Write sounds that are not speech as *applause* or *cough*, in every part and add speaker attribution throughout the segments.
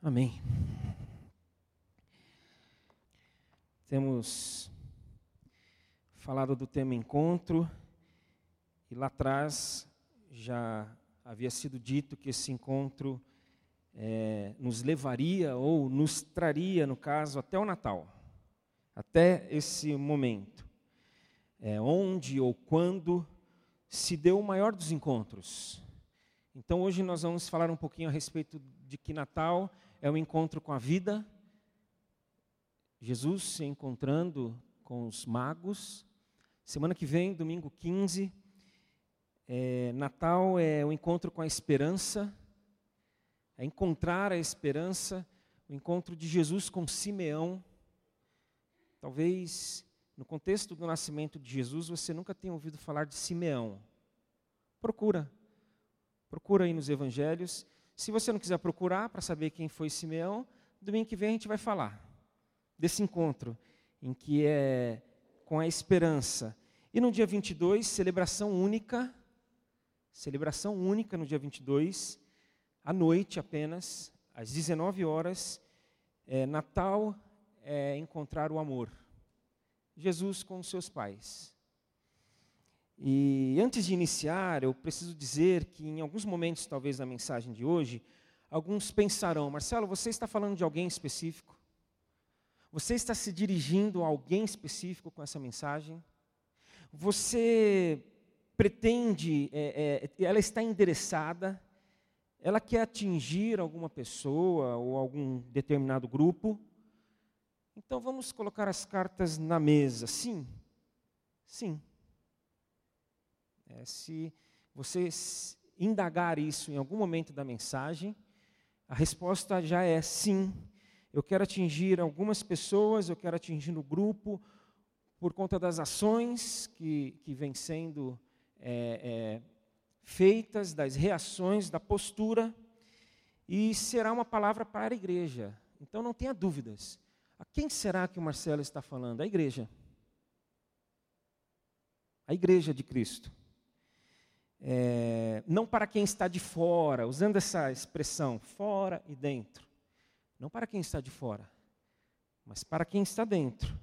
Speaker 1: Amém. Temos falado do tema encontro, e lá atrás já havia sido dito que esse encontro é, nos levaria ou nos traria, no caso, até o Natal, até esse momento, é, onde ou quando se deu o maior dos encontros. Então hoje nós vamos falar um pouquinho a respeito de que Natal é o encontro com a vida, Jesus se encontrando com os magos. Semana que vem, domingo 15, é, Natal é o encontro com a esperança, é encontrar a esperança, o encontro de Jesus com Simeão. Talvez no contexto do nascimento de Jesus você nunca tenha ouvido falar de Simeão. Procura, procura aí nos evangelhos se você não quiser procurar para saber quem foi Simeão, domingo que vem a gente vai falar desse encontro, em que é com a esperança. E no dia 22, celebração única, celebração única no dia 22, à noite apenas, às 19 horas, é, Natal é encontrar o amor. Jesus com os seus pais. E antes de iniciar, eu preciso dizer que em alguns momentos, talvez na mensagem de hoje, alguns pensarão: Marcelo, você está falando de alguém específico? Você está se dirigindo a alguém específico com essa mensagem? Você pretende, é, é, ela está endereçada, ela quer atingir alguma pessoa ou algum determinado grupo? Então vamos colocar as cartas na mesa. Sim, sim. É, se você indagar isso em algum momento da mensagem, a resposta já é sim. Eu quero atingir algumas pessoas, eu quero atingir o grupo, por conta das ações que, que vêm sendo é, é, feitas, das reações, da postura, e será uma palavra para a igreja. Então não tenha dúvidas. A quem será que o Marcelo está falando? A igreja. A igreja de Cristo é, não para quem está de fora, usando essa expressão, fora e dentro. Não para quem está de fora, mas para quem está dentro.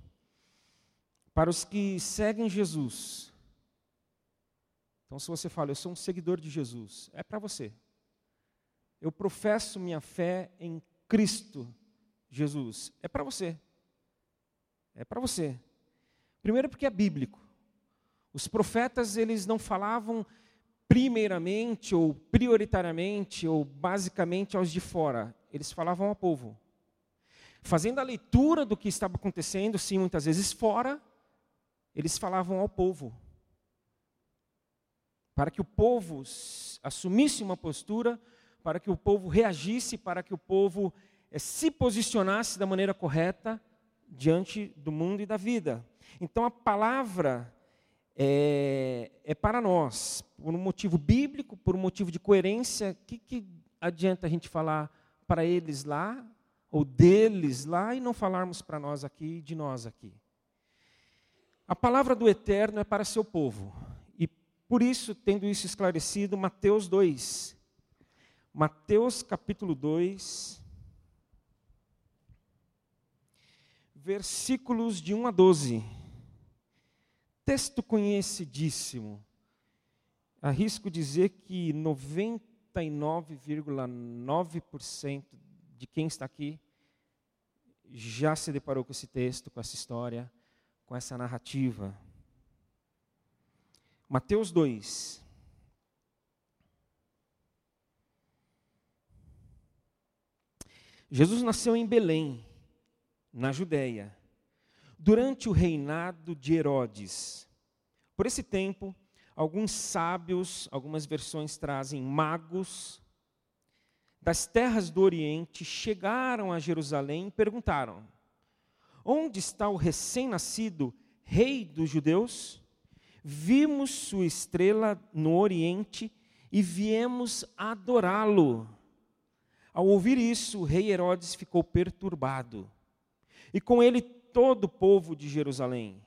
Speaker 1: Para os que seguem Jesus. Então, se você fala, eu sou um seguidor de Jesus, é para você. Eu professo minha fé em Cristo Jesus, é para você. É para você. Primeiro porque é bíblico. Os profetas, eles não falavam primeiramente ou prioritariamente ou basicamente aos de fora, eles falavam ao povo. Fazendo a leitura do que estava acontecendo, sim, muitas vezes fora, eles falavam ao povo. Para que o povo assumisse uma postura, para que o povo reagisse, para que o povo é, se posicionasse da maneira correta diante do mundo e da vida. Então a palavra é, é, para nós, por um motivo bíblico, por um motivo de coerência, o que, que adianta a gente falar para eles lá, ou deles lá, e não falarmos para nós aqui, de nós aqui? A palavra do Eterno é para seu povo, e por isso, tendo isso esclarecido, Mateus 2. Mateus capítulo 2, versículos de 1 a 12. Texto conhecidíssimo. Arrisco dizer que 99,9% de quem está aqui já se deparou com esse texto, com essa história, com essa narrativa. Mateus 2. Jesus nasceu em Belém, na Judéia durante o reinado de Herodes. Por esse tempo, alguns sábios, algumas versões trazem magos, das terras do Oriente chegaram a Jerusalém e perguntaram: Onde está o recém-nascido rei dos judeus? Vimos sua estrela no Oriente e viemos adorá-lo. Ao ouvir isso, o rei Herodes ficou perturbado. E com ele todo o povo de Jerusalém.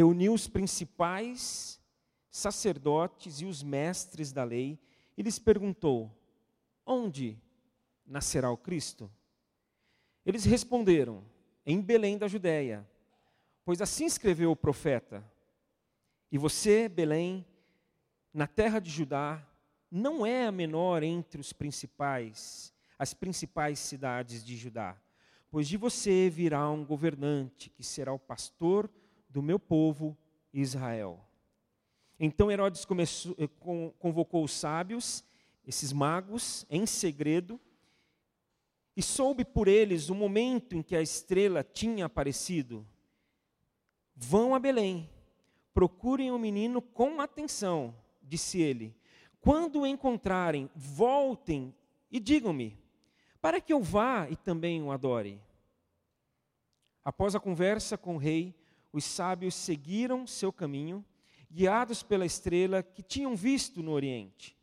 Speaker 1: Reuniu os principais sacerdotes e os mestres da lei e lhes perguntou: Onde nascerá o Cristo? Eles responderam: Em Belém da Judéia, pois assim escreveu o profeta. E você, Belém, na terra de Judá, não é a menor entre os principais, as principais cidades de Judá, pois de você virá um governante que será o pastor do meu povo Israel. Então Herodes começou, eh, convocou os sábios, esses magos, em segredo, e soube por eles o momento em que a estrela tinha aparecido. Vão a Belém, procurem o menino com atenção, disse ele. Quando o encontrarem, voltem e digam-me, para que eu vá e também o adore. Após a conversa com o rei, os sábios seguiram seu caminho, guiados pela estrela que tinham visto no oriente.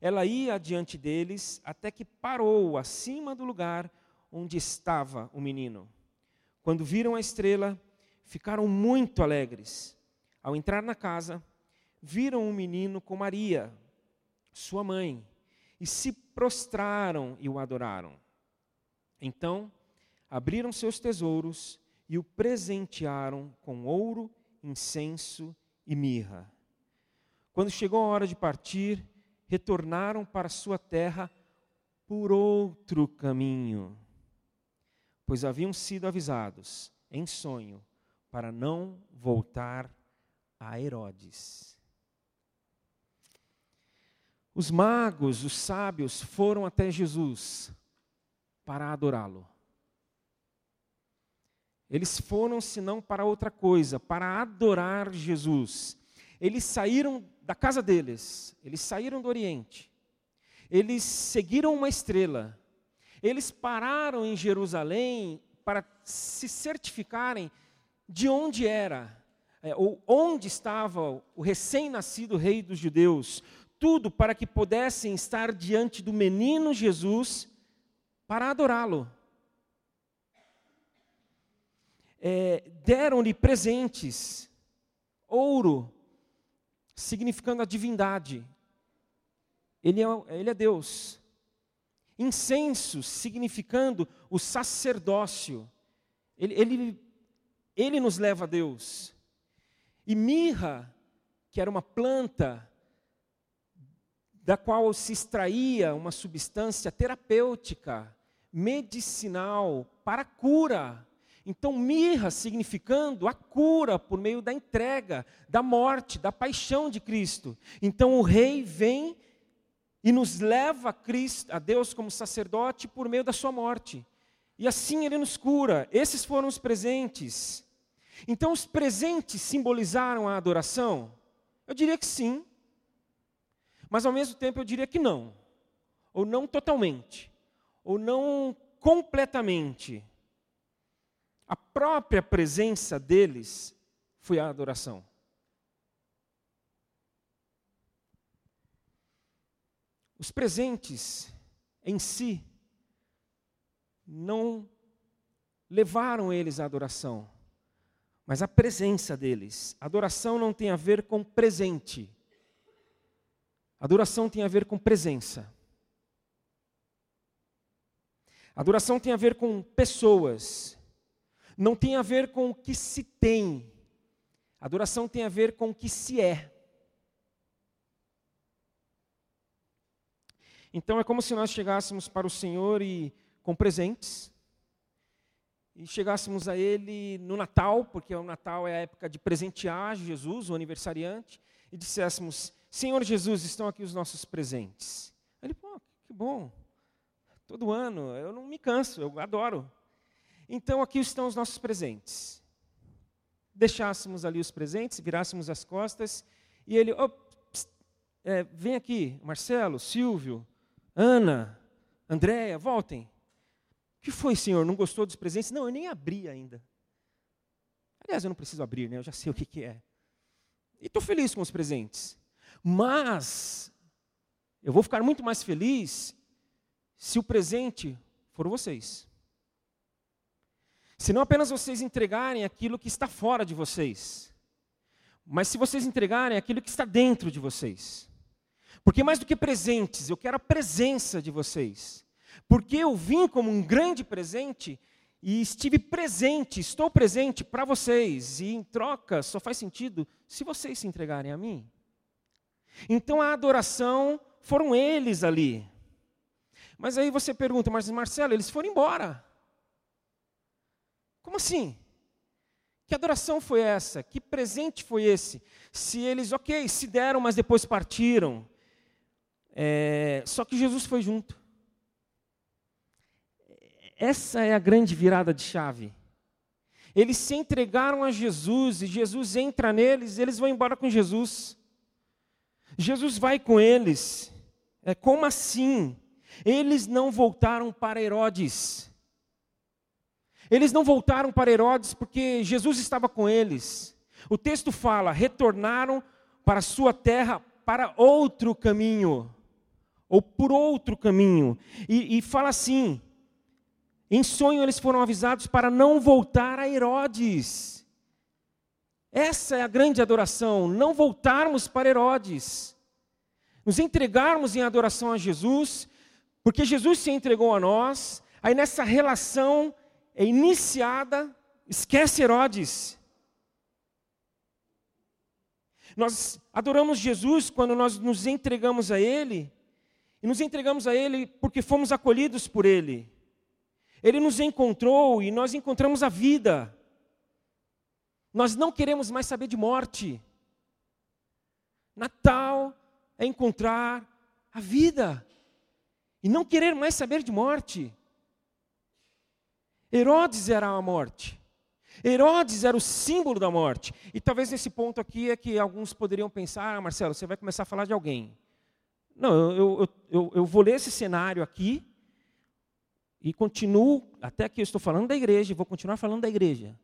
Speaker 1: Ela ia adiante deles até que parou acima do lugar onde estava o menino. Quando viram a estrela, ficaram muito alegres. Ao entrar na casa, viram o um menino com Maria, sua mãe, e se prostraram e o adoraram. Então, abriram seus tesouros e o presentearam com ouro, incenso e mirra. Quando chegou a hora de partir, retornaram para sua terra por outro caminho, pois haviam sido avisados em sonho para não voltar a Herodes. Os magos, os sábios, foram até Jesus para adorá-lo. Eles foram, senão para outra coisa, para adorar Jesus. Eles saíram da casa deles, eles saíram do Oriente, eles seguiram uma estrela, eles pararam em Jerusalém para se certificarem de onde era, é, ou onde estava o recém-nascido rei dos judeus, tudo para que pudessem estar diante do menino Jesus para adorá-lo. É, Deram-lhe presentes, ouro, significando a divindade. Ele é, ele é Deus. Incenso, significando o sacerdócio. Ele, ele, ele nos leva a Deus. E mirra, que era uma planta da qual se extraía uma substância terapêutica, medicinal, para cura. Então, mirra significando a cura por meio da entrega, da morte, da paixão de Cristo. Então, o rei vem e nos leva a Cristo, a Deus como sacerdote por meio da sua morte. E assim ele nos cura. Esses foram os presentes. Então, os presentes simbolizaram a adoração? Eu diria que sim. Mas ao mesmo tempo eu diria que não, ou não totalmente, ou não completamente. A própria presença deles foi a adoração. Os presentes em si não levaram eles à adoração, mas a presença deles. Adoração não tem a ver com presente. Adoração tem a ver com presença. Adoração tem a ver com pessoas. Não tem a ver com o que se tem. Adoração tem a ver com o que se é. Então é como se nós chegássemos para o Senhor e com presentes e chegássemos a Ele no Natal, porque o Natal é a época de presentear Jesus, o aniversariante, e disséssemos: Senhor Jesus, estão aqui os nossos presentes. Ele, pô, que bom. Todo ano, eu não me canso, eu adoro. Então aqui estão os nossos presentes. Deixássemos ali os presentes, virássemos as costas, e ele, oh, é, vem aqui, Marcelo, Silvio, Ana, Andréia, voltem. O que foi, senhor? Não gostou dos presentes? Não, eu nem abri ainda. Aliás, eu não preciso abrir, né? Eu já sei o que, que é. E estou feliz com os presentes. Mas eu vou ficar muito mais feliz se o presente for vocês. Se não apenas vocês entregarem aquilo que está fora de vocês, mas se vocês entregarem aquilo que está dentro de vocês. Porque mais do que presentes, eu quero a presença de vocês. Porque eu vim como um grande presente e estive presente, estou presente para vocês, e em troca só faz sentido se vocês se entregarem a mim. Então a adoração foram eles ali. Mas aí você pergunta, mas Marcelo, eles foram embora. Como assim? Que adoração foi essa? Que presente foi esse? Se eles, ok, se deram, mas depois partiram. É, só que Jesus foi junto. Essa é a grande virada de chave. Eles se entregaram a Jesus e Jesus entra neles, eles vão embora com Jesus. Jesus vai com eles. É como assim? Eles não voltaram para Herodes. Eles não voltaram para Herodes porque Jesus estava com eles. O texto fala: retornaram para sua terra para outro caminho, ou por outro caminho. E, e fala assim: em sonho eles foram avisados para não voltar a Herodes. Essa é a grande adoração, não voltarmos para Herodes. Nos entregarmos em adoração a Jesus, porque Jesus se entregou a nós, aí nessa relação é iniciada, esquece Herodes. Nós adoramos Jesus quando nós nos entregamos a Ele, e nos entregamos a Ele porque fomos acolhidos por Ele. Ele nos encontrou e nós encontramos a vida. Nós não queremos mais saber de morte. Natal é encontrar a vida e não querer mais saber de morte. Herodes era a morte. Herodes era o símbolo da morte. E talvez nesse ponto aqui é que alguns poderiam pensar: ah, Marcelo, você vai começar a falar de alguém. Não, eu, eu, eu, eu vou ler esse cenário aqui e continuo, até que eu estou falando da igreja, vou continuar falando da igreja.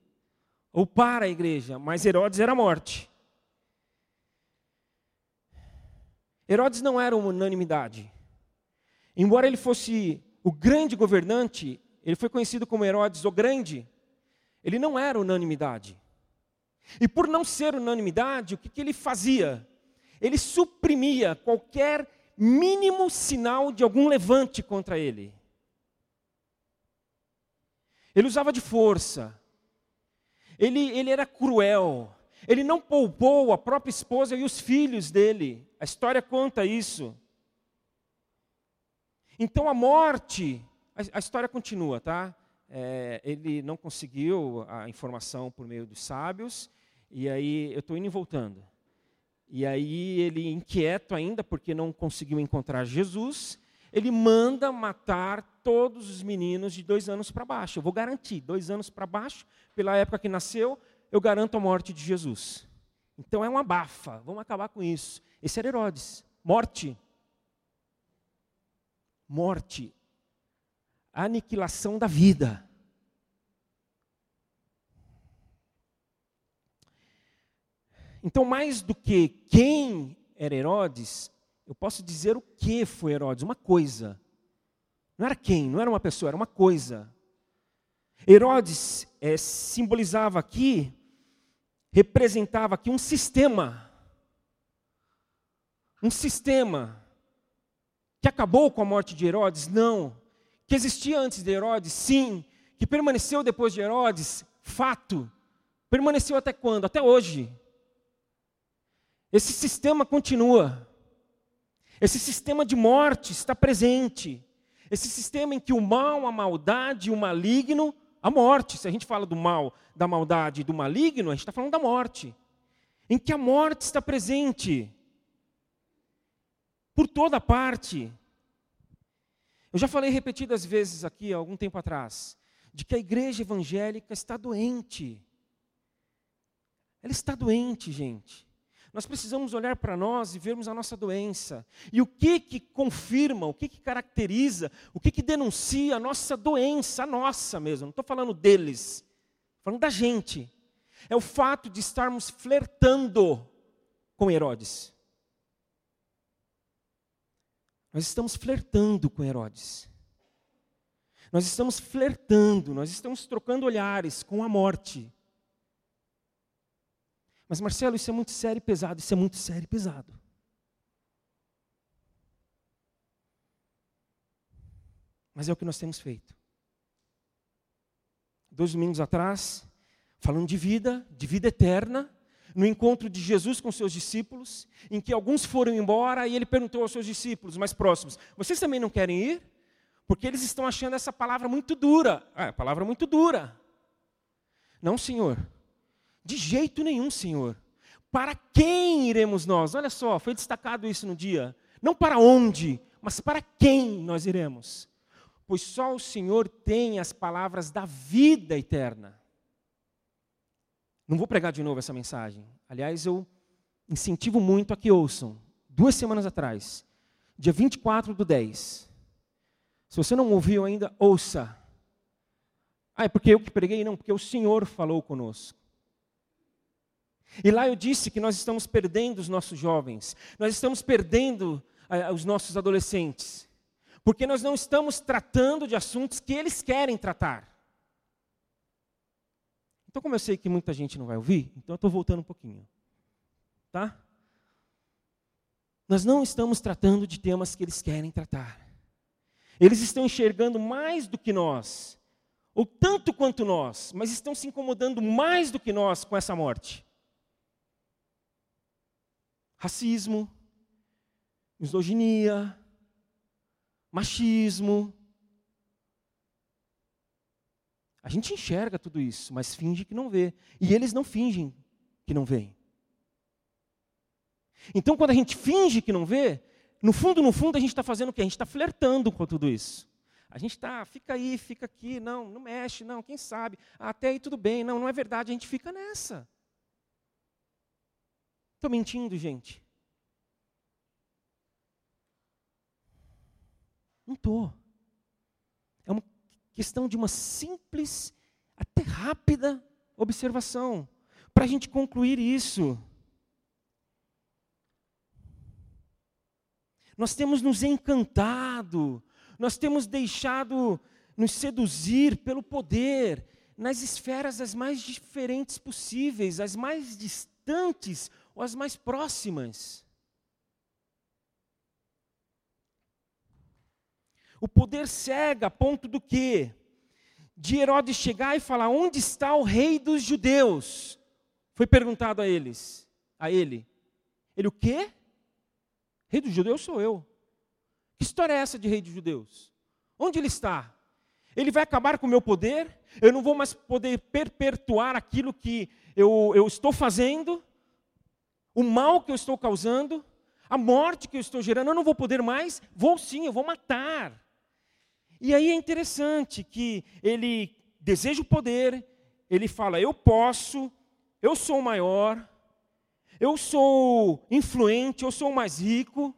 Speaker 1: Ou para a igreja, mas Herodes era a morte. Herodes não era uma unanimidade. Embora ele fosse o grande governante, ele foi conhecido como Herodes o Grande, ele não era unanimidade. E por não ser unanimidade, o que, que ele fazia? Ele suprimia qualquer mínimo sinal de algum levante contra ele. Ele usava de força. Ele, ele era cruel. Ele não poupou a própria esposa e os filhos dele. A história conta isso. Então a morte, a, a história continua, tá? É, ele não conseguiu a informação por meio dos sábios, e aí eu estou indo e voltando. E aí ele, inquieto ainda, porque não conseguiu encontrar Jesus, ele manda matar todos os meninos de dois anos para baixo. Eu vou garantir, dois anos para baixo, pela época que nasceu, eu garanto a morte de Jesus. Então é uma bafa, vamos acabar com isso. Esse era Herodes. Morte. Morte. Aniquilação da vida. Então, mais do que quem era Herodes, eu posso dizer o que foi Herodes, uma coisa. Não era quem, não era uma pessoa, era uma coisa. Herodes é, simbolizava aqui, representava aqui um sistema. Um sistema que acabou com a morte de Herodes? Não. Que existia antes de Herodes? Sim. Que permaneceu depois de Herodes? Fato. Permaneceu até quando? Até hoje. Esse sistema continua. Esse sistema de morte está presente. Esse sistema em que o mal, a maldade, o maligno, a morte, se a gente fala do mal, da maldade e do maligno, a gente está falando da morte. Em que a morte está presente. Por toda parte. Eu já falei repetidas vezes aqui, há algum tempo atrás, de que a igreja evangélica está doente. Ela está doente, gente. Nós precisamos olhar para nós e vermos a nossa doença. E o que que confirma, o que que caracteriza, o que que denuncia a nossa doença, a nossa mesmo. Não estou falando deles, falando da gente. É o fato de estarmos flertando com Herodes. Nós estamos flertando com Herodes. Nós estamos flertando, nós estamos trocando olhares com a morte. Mas, Marcelo, isso é muito sério e pesado. Isso é muito sério e pesado. Mas é o que nós temos feito. Dois domingos atrás, falando de vida, de vida eterna, no encontro de Jesus com seus discípulos, em que alguns foram embora e ele perguntou aos seus discípulos mais próximos: Vocês também não querem ir? Porque eles estão achando essa palavra muito dura. Ah, é palavra muito dura. Não, Senhor. De jeito nenhum, Senhor. Para quem iremos nós? Olha só, foi destacado isso no dia. Não para onde, mas para quem nós iremos? Pois só o Senhor tem as palavras da vida eterna. Não vou pregar de novo essa mensagem. Aliás, eu incentivo muito a que ouçam. Duas semanas atrás, dia 24 do 10. Se você não ouviu ainda, ouça. Ah, é porque eu que preguei? Não, porque o Senhor falou conosco. E lá eu disse que nós estamos perdendo os nossos jovens, nós estamos perdendo ah, os nossos adolescentes, porque nós não estamos tratando de assuntos que eles querem tratar. Então, como eu sei que muita gente não vai ouvir, então eu estou voltando um pouquinho. Tá? Nós não estamos tratando de temas que eles querem tratar. Eles estão enxergando mais do que nós, ou tanto quanto nós, mas estão se incomodando mais do que nós com essa morte. Racismo, misoginia, machismo, a gente enxerga tudo isso, mas finge que não vê. E eles não fingem que não veem. Então, quando a gente finge que não vê, no fundo, no fundo, a gente está fazendo o quê? A gente está flertando com tudo isso. A gente está, fica aí, fica aqui, não, não mexe, não, quem sabe, até aí tudo bem, não, não é verdade, a gente fica nessa. Estou mentindo, gente? Não estou. Questão de uma simples, até rápida observação, para a gente concluir isso. Nós temos nos encantado, nós temos deixado nos seduzir pelo poder nas esferas as mais diferentes possíveis, as mais distantes ou as mais próximas. O poder cega a ponto do quê? De Herodes chegar e falar: "Onde está o rei dos judeus?" Foi perguntado a eles, a ele. Ele o quê? Rei dos judeus sou eu. Que história é essa de rei dos judeus? Onde ele está? Ele vai acabar com o meu poder? Eu não vou mais poder perpetuar aquilo que eu, eu estou fazendo? O mal que eu estou causando? A morte que eu estou gerando? Eu não vou poder mais? Vou sim, eu vou matar. E aí é interessante que ele deseja o poder, ele fala: eu posso, eu sou o maior, eu sou influente, eu sou o mais rico,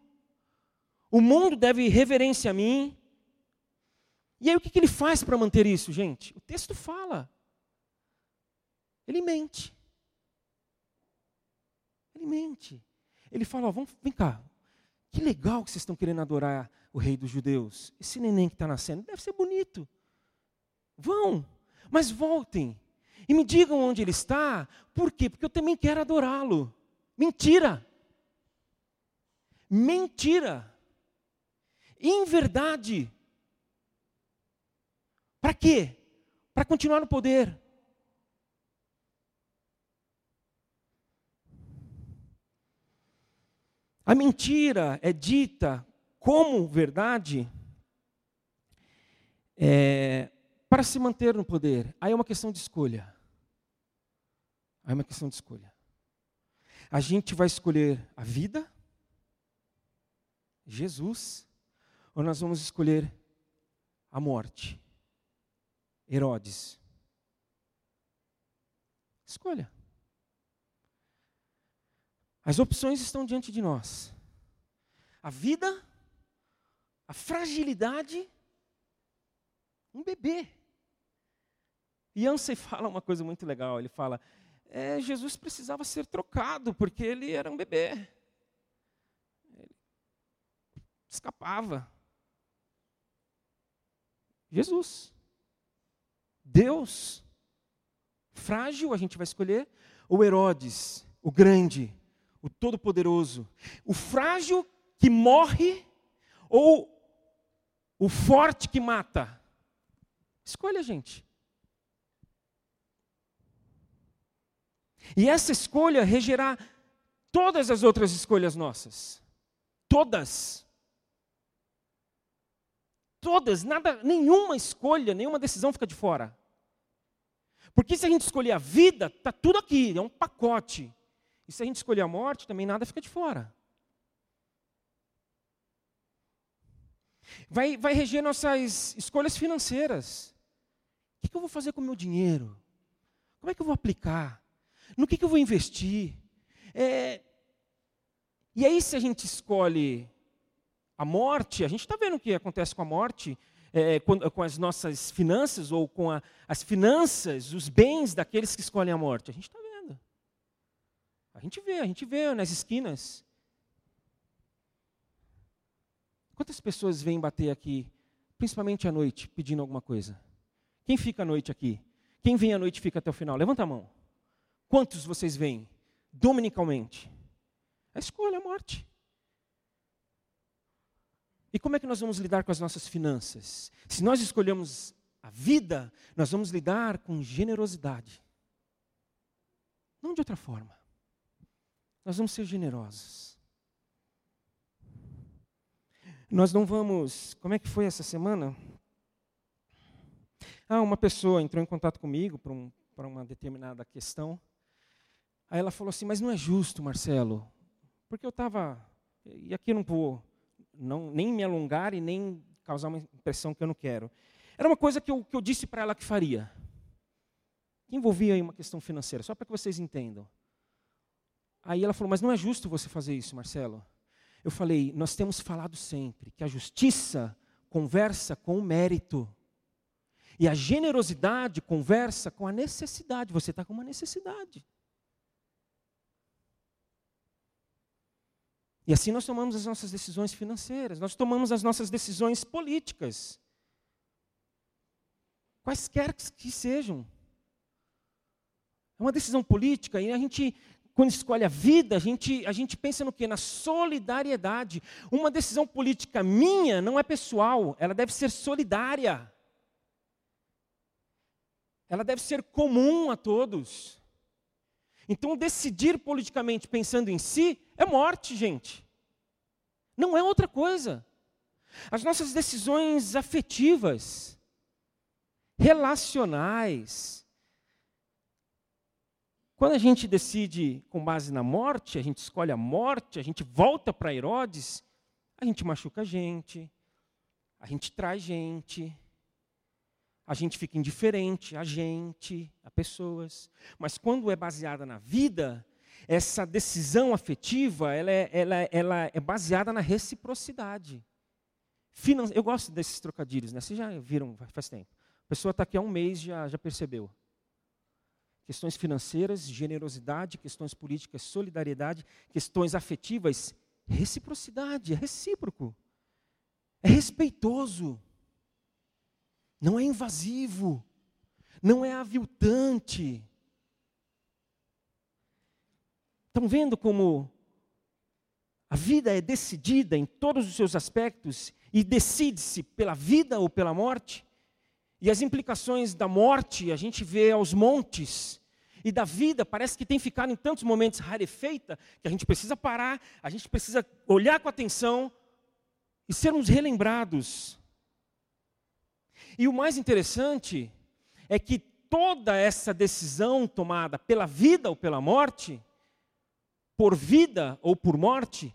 Speaker 1: o mundo deve reverência a mim. E aí o que, ele faz para manter isso, gente? O texto fala. Ele mente. Ele mente. Ele fala: vamos, vem cá, que legal que vocês estão querendo adorar o rei dos judeus. Esse neném que está nascendo deve ser bonito. Vão, mas voltem e me digam onde ele está. Por quê? Porque eu também quero adorá-lo. Mentira. Mentira. Inverdade. Para quê? Para continuar no poder. A mentira é dita como verdade é, para se manter no poder. Aí é uma questão de escolha. Aí é uma questão de escolha. A gente vai escolher a vida, Jesus, ou nós vamos escolher a morte, Herodes. Escolha. As opções estão diante de nós. A vida, a fragilidade, um bebê. E Yancey *laughs* fala uma coisa muito legal, ele fala, é, Jesus precisava ser trocado, porque ele era um bebê. Ele escapava. Jesus. Deus. Frágil, a gente vai escolher. Ou Herodes, o grande, o Todo-Poderoso. O frágil que morre, ou o forte que mata. Escolha, gente. E essa escolha regerá todas as outras escolhas nossas. Todas. Todas, nada, nenhuma escolha, nenhuma decisão fica de fora. Porque se a gente escolher a vida, está tudo aqui, é um pacote. E se a gente escolher a morte, também nada fica de fora. Vai, vai reger nossas escolhas financeiras. O que, eu vou fazer com o meu dinheiro? Como é que eu vou aplicar? No que, que eu vou investir? É... E aí, se a gente escolhe a morte, a gente está vendo o que acontece com a morte, é, com, com, as nossas finanças, ou com a, as finanças, os bens daqueles que escolhem a morte. A gente está vendo. A gente vê, a gente vê nas esquinas. Quantas pessoas vêm bater aqui, principalmente à noite, pedindo alguma coisa? Quem fica à noite aqui? Quem vem à noite fica até o final? Levanta a mão. Quantos vocês vêm dominicalmente? A escolha, a morte. E como é que nós vamos lidar com as nossas finanças? Se nós escolhemos a vida, nós vamos lidar com generosidade. Não de outra forma. Nós vamos ser generosos. Nós não vamos. Como é que foi essa semana? Ah, uma pessoa entrou em contato comigo para um, uma determinada questão. Aí ela falou assim: Mas não é justo, Marcelo, porque eu estava. E aqui eu não vou não, nem me alongar e nem causar uma impressão que eu não quero. Era uma coisa que eu, que eu disse para ela que faria. Que envolvia uma questão financeira, só para que vocês entendam. Aí ela falou: Mas não é justo você fazer isso, Marcelo. Eu falei: Nós temos falado sempre que a justiça conversa com o mérito. E a generosidade conversa com a necessidade. Você está com uma necessidade. E assim nós tomamos as nossas decisões financeiras, nós tomamos as nossas decisões políticas. Quaisquer que sejam. É uma decisão política e a gente, quando escolhe a vida, a gente, a gente pensa no quê? Na solidariedade. Uma decisão política minha não é pessoal, ela deve ser solidária. Ela deve ser comum a todos. Então, decidir politicamente pensando em si é morte, gente. Não é outra coisa. As nossas decisões afetivas, relacionais, quando a gente decide com base na morte, a gente escolhe a morte, a gente volta para Herodes, a gente machuca a gente, a gente traz gente, a gente fica indiferente a gente, a pessoas. Mas quando é baseada na vida, essa decisão afetiva, ela é, ela, ela é baseada na reciprocidade. Finan Eu gosto desses trocadilhos, né? Vocês já viram faz tempo. A pessoa está aqui há um mês já já percebeu. Questões financeiras, generosidade, questões políticas, solidariedade, questões afetivas, reciprocidade, é recíproco. É respeitoso não é invasivo, não é aviltante. Estão vendo como a vida é decidida em todos os seus aspectos e decide-se pela vida ou pela morte? E as implicações da morte a gente vê aos montes. E da vida parece que tem ficado em tantos momentos rarefeita que a gente precisa parar, a gente precisa olhar com atenção e sermos relembrados e o mais interessante é que toda essa decisão tomada pela vida ou pela morte, por vida ou por morte,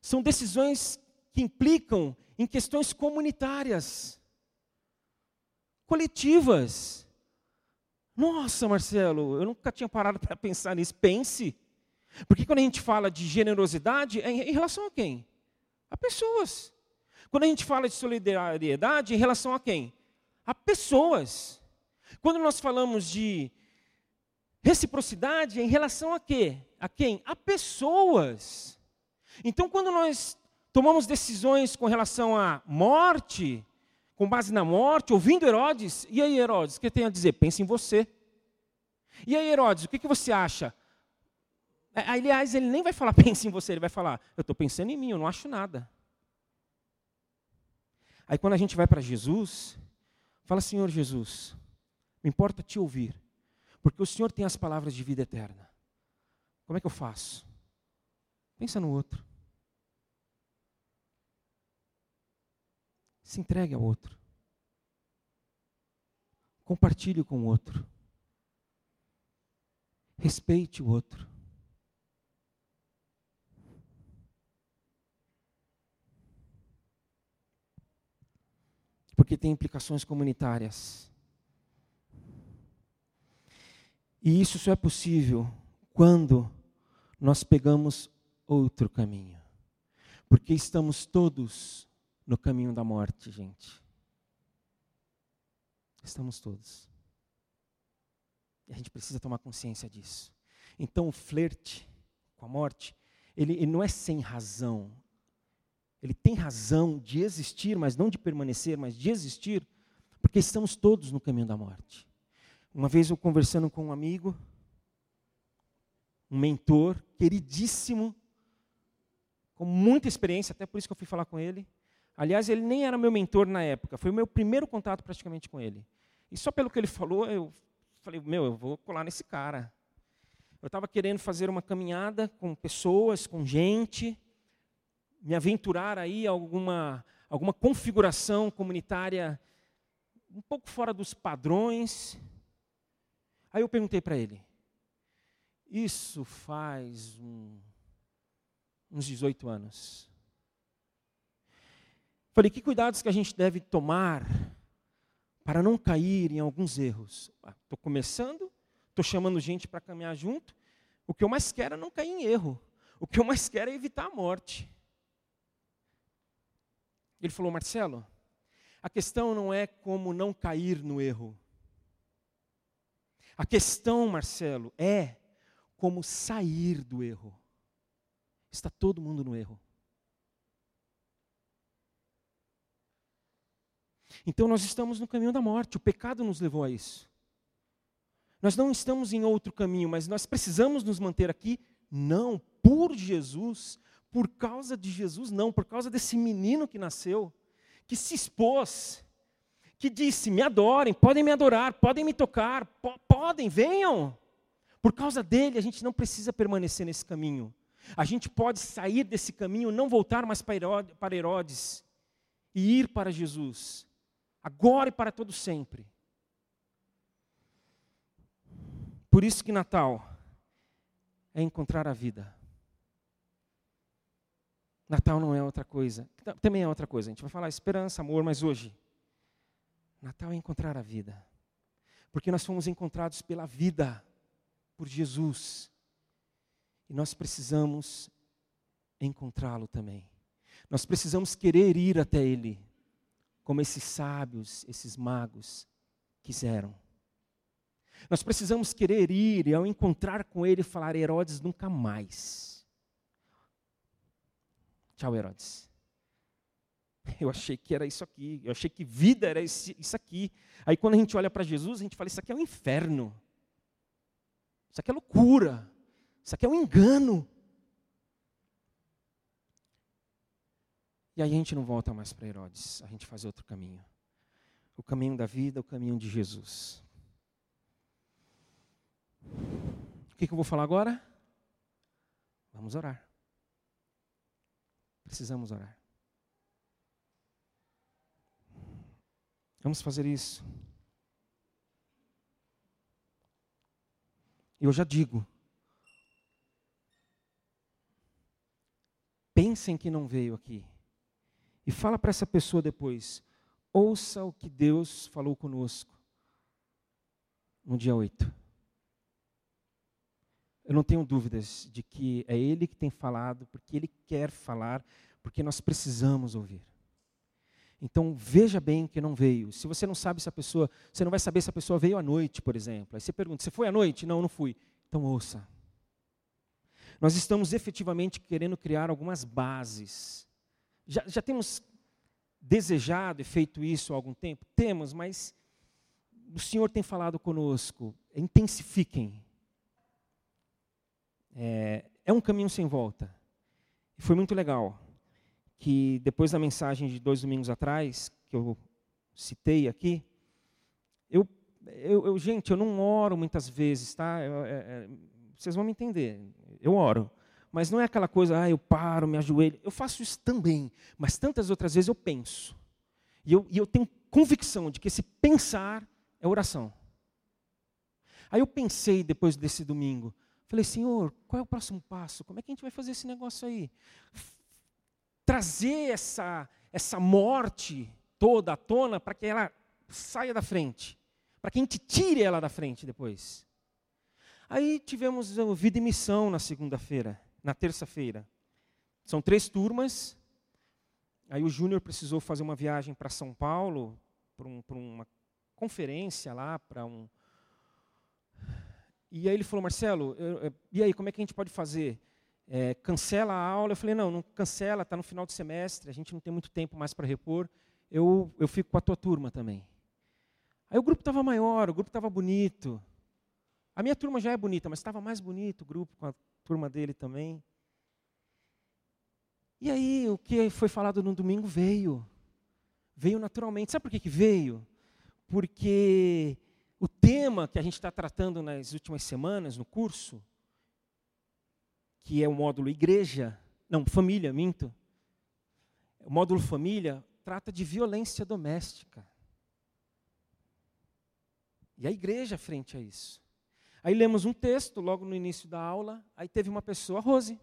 Speaker 1: são decisões que implicam em questões comunitárias, coletivas. Nossa, Marcelo, eu nunca tinha parado para pensar nisso. Pense. Porque quando a gente fala de generosidade, é em relação a quem? A pessoas. Quando a gente fala de solidariedade, é em relação a quem? a pessoas. Quando nós falamos de reciprocidade, é em relação a quê? A quem? A pessoas. Então, quando nós tomamos decisões com relação à morte, com base na morte, ouvindo Herodes, e aí, Herodes, o que tem a dizer? Pense em você. E aí, Herodes, o que, que você acha? Aliás, ele nem vai falar *laughs* pense em você, ele vai falar, eu estou pensando em mim, eu não acho nada. Aí quando a gente vai para Jesus, fala: Senhor Jesus, me importa te ouvir, porque o Senhor tem as palavras de vida eterna. Como é que eu faço? Pensa no outro. Se entregue ao outro. Compartilhe com o outro. Respeite o outro. Porque tem implicações comunitárias. E isso só é possível quando nós pegamos outro caminho. Porque estamos todos no caminho da morte, gente. Estamos todos. E a gente precisa tomar consciência disso. Então, o flerte com a morte, ele, ele não é sem razão. Ele tem razão de existir, mas não de permanecer, mas de existir, porque estamos todos no caminho da morte. Uma vez eu conversando com um amigo, um mentor queridíssimo, com muita experiência, até por isso que eu fui falar com ele. Aliás, ele nem era meu mentor na época, foi o meu primeiro contato praticamente com ele. E só pelo que ele falou, eu falei, meu, eu vou colar nesse cara. Eu estava querendo fazer uma caminhada com pessoas, com gente, me aventurar aí a alguma, alguma configuração comunitária um pouco fora dos padrões. Aí eu perguntei para ele, isso faz um, uns 18 anos. Falei, que cuidados que a gente deve tomar para não cair em alguns erros? Estou ah, começando, estou chamando gente para caminhar junto. O que eu mais quero é não cair em erro. O que eu mais quero é evitar a morte. Ele falou, Marcelo, a questão não é como não cair no erro. A questão, Marcelo, é como sair do erro. Está todo mundo no erro. Então nós estamos no caminho da morte, o pecado nos levou a isso. Nós não estamos em outro caminho, mas nós precisamos nos manter aqui, não por Jesus, por causa de Jesus, não, por causa desse menino que nasceu, que se expôs, que disse: me adorem, podem me adorar, podem me tocar, po podem, venham. Por causa dele, a gente não precisa permanecer nesse caminho. A gente pode sair desse caminho, não voltar mais para Herodes e ir para Jesus agora e para todo sempre. Por isso que Natal é encontrar a vida. Natal não é outra coisa. Também é outra coisa. A gente vai falar esperança, amor, mas hoje Natal é encontrar a vida. Porque nós fomos encontrados pela vida, por Jesus. E nós precisamos encontrá-lo também. Nós precisamos querer ir até ele como esses sábios, esses magos quiseram. Nós precisamos querer ir e ao encontrar com ele falar Herodes nunca mais. Tchau, Herodes. Eu achei que era isso aqui, eu achei que vida era isso aqui. Aí quando a gente olha para Jesus, a gente fala: Isso aqui é um inferno, isso aqui é loucura, isso aqui é um engano. E aí a gente não volta mais para Herodes, a gente faz outro caminho. O caminho da vida, o caminho de Jesus. O que, que eu vou falar agora? Vamos orar. Precisamos orar. Vamos fazer isso. Eu já digo. Pensem que não veio aqui e fala para essa pessoa depois: ouça o que Deus falou conosco no dia 8. Eu não tenho dúvidas de que é Ele que tem falado, porque Ele quer falar, porque nós precisamos ouvir. Então veja bem que não veio. Se você não sabe se a pessoa, você não vai saber se a pessoa veio à noite, por exemplo. Aí você pergunta: você foi à noite? Não, não fui. Então ouça. Nós estamos efetivamente querendo criar algumas bases já, já temos desejado e feito isso há algum tempo? Temos, mas o Senhor tem falado conosco, intensifiquem. É, é um caminho sem volta. Foi muito legal que depois da mensagem de dois domingos atrás, que eu citei aqui, eu, eu, eu gente, eu não oro muitas vezes, tá? Eu, é, é, vocês vão me entender. Eu oro. Mas não é aquela coisa, ah, eu paro, me ajoelho. Eu faço isso também. Mas tantas outras vezes eu penso. E eu, e eu tenho convicção de que esse pensar é oração. Aí eu pensei depois desse domingo. Falei, Senhor, qual é o próximo passo? Como é que a gente vai fazer esse negócio aí? Trazer essa, essa morte toda à tona para que ela saia da frente. Para que a gente tire ela da frente depois. Aí tivemos o Vida e Missão na segunda-feira, na terça-feira. São três turmas. Aí o Júnior precisou fazer uma viagem para São Paulo, para um, uma conferência lá, para um. E aí ele falou, Marcelo, eu, eu, e aí, como é que a gente pode fazer? É, cancela a aula? Eu falei, não, não cancela, está no final do semestre, a gente não tem muito tempo mais para repor eu, eu fico com a tua turma também. Aí o grupo estava maior, o grupo estava bonito. A minha turma já é bonita, mas estava mais bonito o grupo com a turma dele também. E aí o que foi falado no domingo veio. Veio naturalmente. Sabe por que, que veio? Porque o tema que a gente está tratando nas últimas semanas no curso, que é o módulo igreja, não, família, minto. O módulo família, trata de violência doméstica. E a igreja frente a isso. Aí lemos um texto logo no início da aula, aí teve uma pessoa, Rose,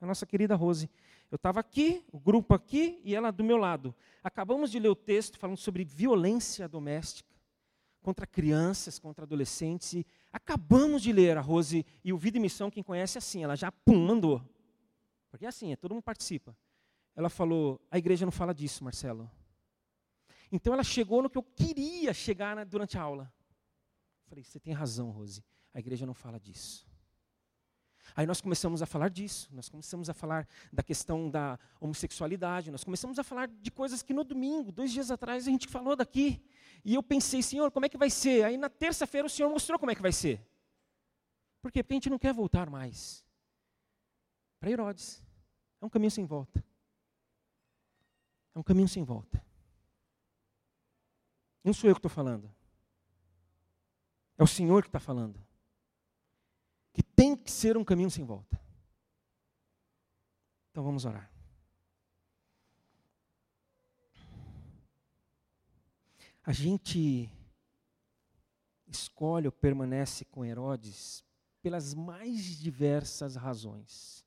Speaker 1: a nossa querida Rose. Eu estava aqui, o grupo aqui e ela do meu lado. Acabamos de ler o texto falando sobre violência doméstica contra crianças, contra adolescentes. E acabamos de ler a Rose e o Vida e Missão, quem conhece é assim, ela já pum, mandou. Porque é assim, é, todo mundo participa ela falou: a igreja não fala disso, Marcelo. Então ela chegou no que eu queria chegar na, durante a aula. Falei: você tem razão, Rose. A igreja não fala disso. Aí nós começamos a falar disso, nós começamos a falar da questão da homossexualidade, nós começamos a falar de coisas que no domingo, dois dias atrás, a gente falou daqui. E eu pensei, Senhor, como é que vai ser? Aí na terça-feira o Senhor mostrou como é que vai ser. Por quê? Porque a gente não quer voltar mais para Herodes. É um caminho sem volta. É um caminho sem volta. Não sou eu que estou falando. É o Senhor que está falando. Tem que ser um caminho sem volta. Então vamos orar. A gente escolhe ou permanece com Herodes pelas mais diversas razões.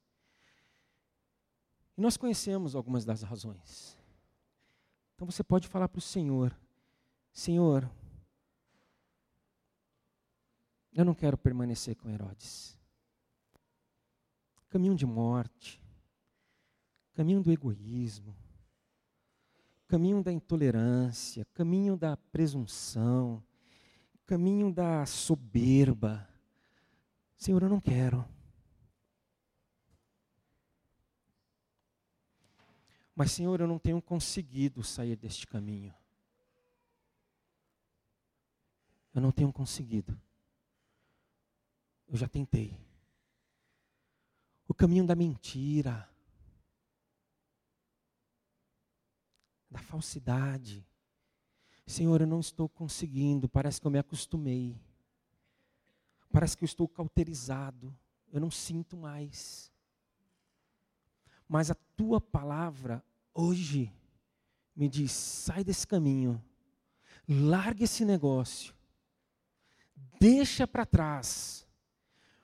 Speaker 1: E nós conhecemos algumas das razões. Então você pode falar para o Senhor: Senhor, eu não quero permanecer com Herodes. Caminho de morte, caminho do egoísmo, caminho da intolerância, caminho da presunção, caminho da soberba. Senhor, eu não quero. Mas, Senhor, eu não tenho conseguido sair deste caminho. Eu não tenho conseguido. Eu já tentei. O caminho da mentira, da falsidade. Senhor, eu não estou conseguindo, parece que eu me acostumei. Parece que eu estou cauterizado, eu não sinto mais. Mas a tua palavra hoje me diz: sai desse caminho, larga esse negócio, deixa para trás,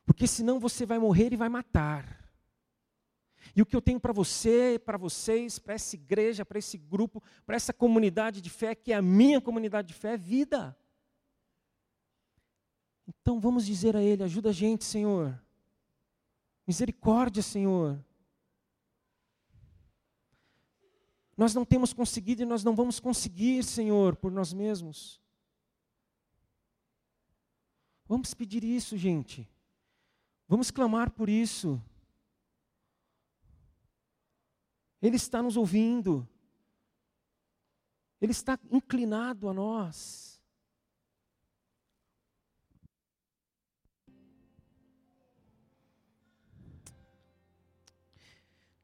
Speaker 1: porque senão você vai morrer e vai matar. E o que eu tenho para você, para vocês, para essa igreja, para esse grupo, para essa comunidade de fé, que é a minha comunidade de fé, é vida. Então vamos dizer a Ele: ajuda a gente, Senhor. Misericórdia, Senhor. Nós não temos conseguido e nós não vamos conseguir, Senhor, por nós mesmos. Vamos pedir isso, gente. Vamos clamar por isso. Ele está nos ouvindo. Ele está inclinado a nós.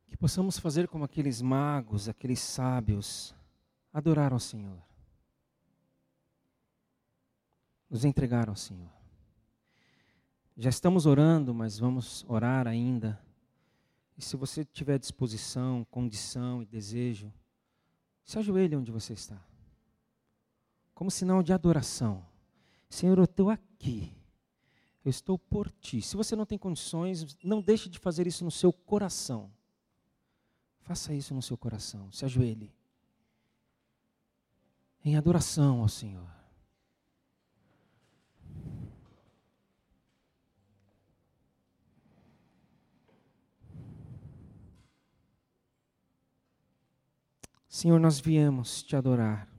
Speaker 1: Que possamos fazer como aqueles magos, aqueles sábios, adorar ao Senhor, nos entregar ao Senhor. Já estamos orando, mas vamos orar ainda. E se você tiver disposição, condição e desejo, se ajoelhe onde você está. Como sinal de adoração. Senhor, eu estou aqui. Eu estou por ti. Se você não tem condições, não deixe de fazer isso no seu coração. Faça isso no seu coração. Se ajoelhe. Em adoração ao Senhor. Senhor, nós viemos te adorar.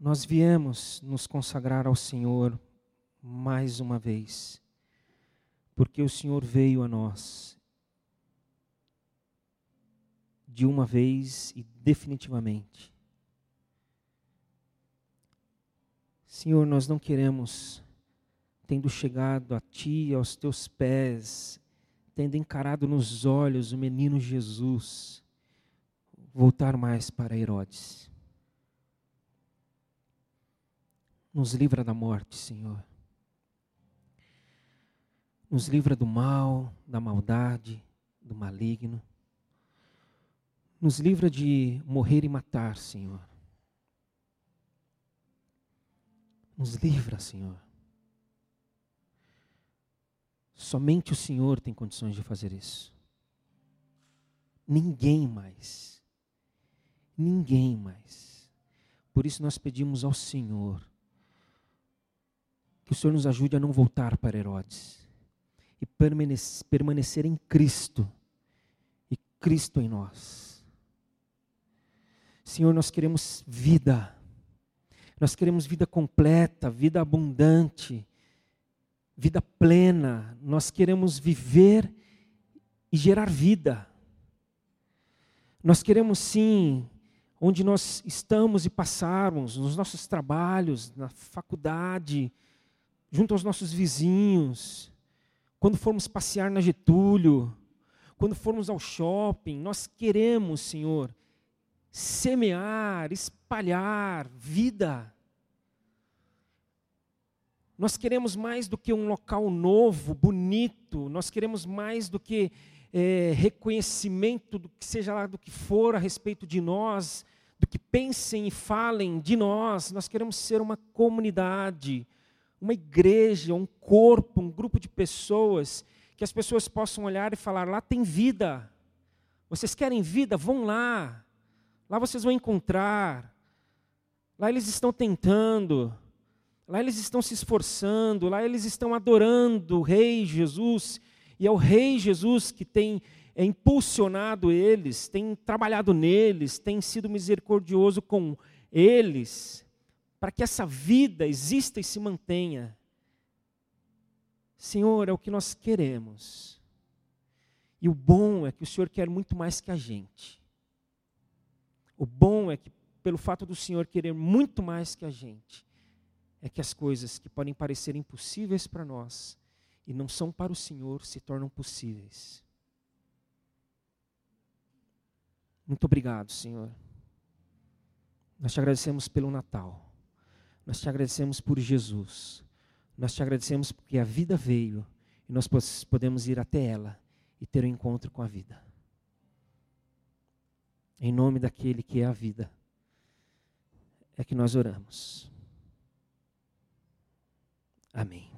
Speaker 1: Nós viemos nos consagrar ao Senhor mais uma vez, porque o Senhor veio a nós de uma vez e definitivamente. Senhor, nós não queremos, tendo chegado a Ti, aos Teus pés, tendo encarado nos olhos o menino Jesus, voltar mais para Herodes. Nos livra da morte, Senhor. Nos livra do mal, da maldade, do maligno. Nos livra de morrer e matar, Senhor. Nos livra, Senhor. Somente o Senhor tem condições de fazer isso. Ninguém mais. Ninguém mais. Por isso nós pedimos ao Senhor que o Senhor nos ajude a não voltar para Herodes e permanecer em Cristo e Cristo em nós. Senhor, nós queremos vida, nós queremos vida completa, vida abundante, vida plena, nós queremos viver e gerar vida. Nós queremos sim onde nós estamos e passarmos, nos nossos trabalhos, na faculdade, junto aos nossos vizinhos, quando formos passear na Getúlio, quando formos ao shopping, nós queremos, Senhor, semear, espalhar vida. Nós queremos mais do que um local novo, bonito, nós queremos mais do que é, reconhecimento do que seja lá do que for a respeito de nós, do que pensem e falem de nós. Nós queremos ser uma comunidade, uma igreja, um corpo, um grupo de pessoas que as pessoas possam olhar e falar: lá tem vida. Vocês querem vida? Vão lá. Lá vocês vão encontrar. Lá eles estão tentando. Lá eles estão se esforçando. Lá eles estão adorando o Rei Jesus. E é o Rei Jesus que tem é, impulsionado eles, tem trabalhado neles, tem sido misericordioso com eles, para que essa vida exista e se mantenha. Senhor, é o que nós queremos. E o bom é que o Senhor quer muito mais que a gente. O bom é que, pelo fato do Senhor querer muito mais que a gente, é que as coisas que podem parecer impossíveis para nós e não são para o Senhor se tornam possíveis. Muito obrigado, Senhor. Nós te agradecemos pelo Natal. Nós te agradecemos por Jesus. Nós te agradecemos porque a vida veio e nós podemos ir até ela e ter um encontro com a vida. Em nome daquele que é a vida, é que nós oramos. Amém.